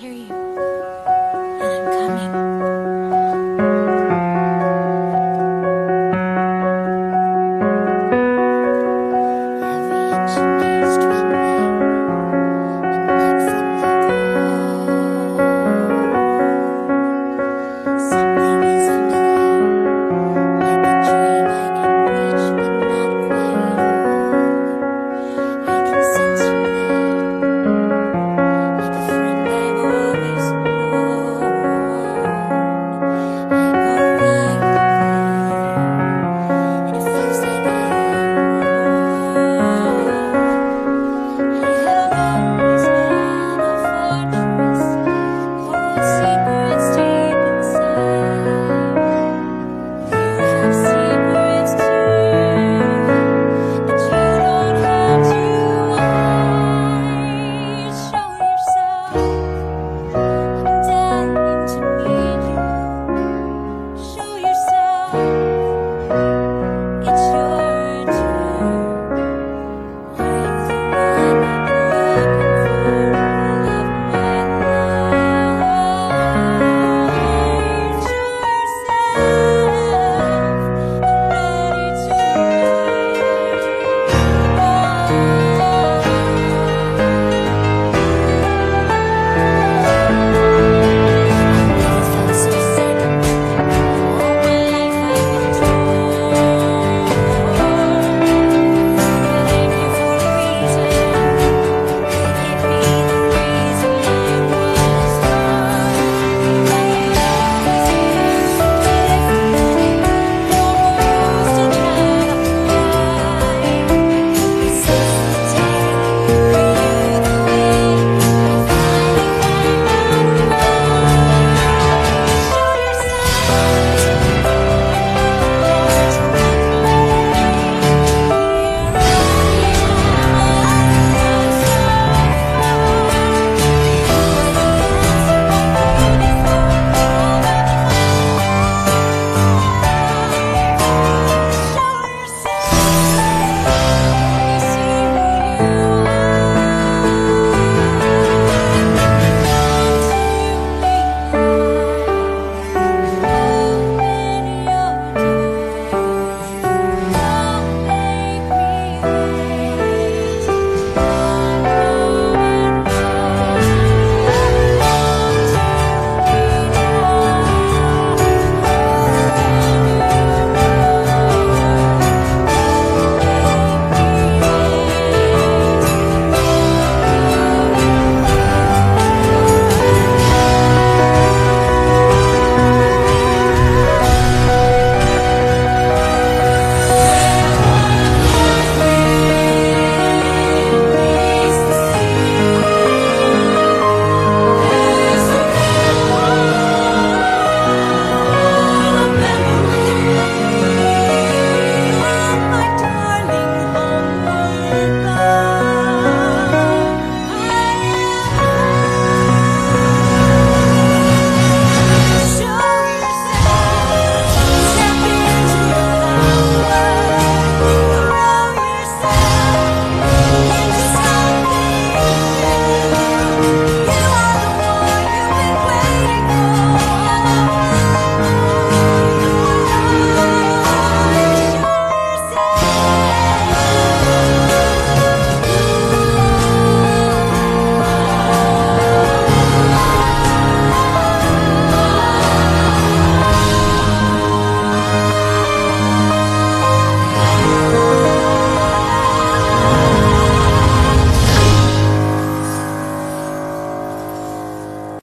hear you.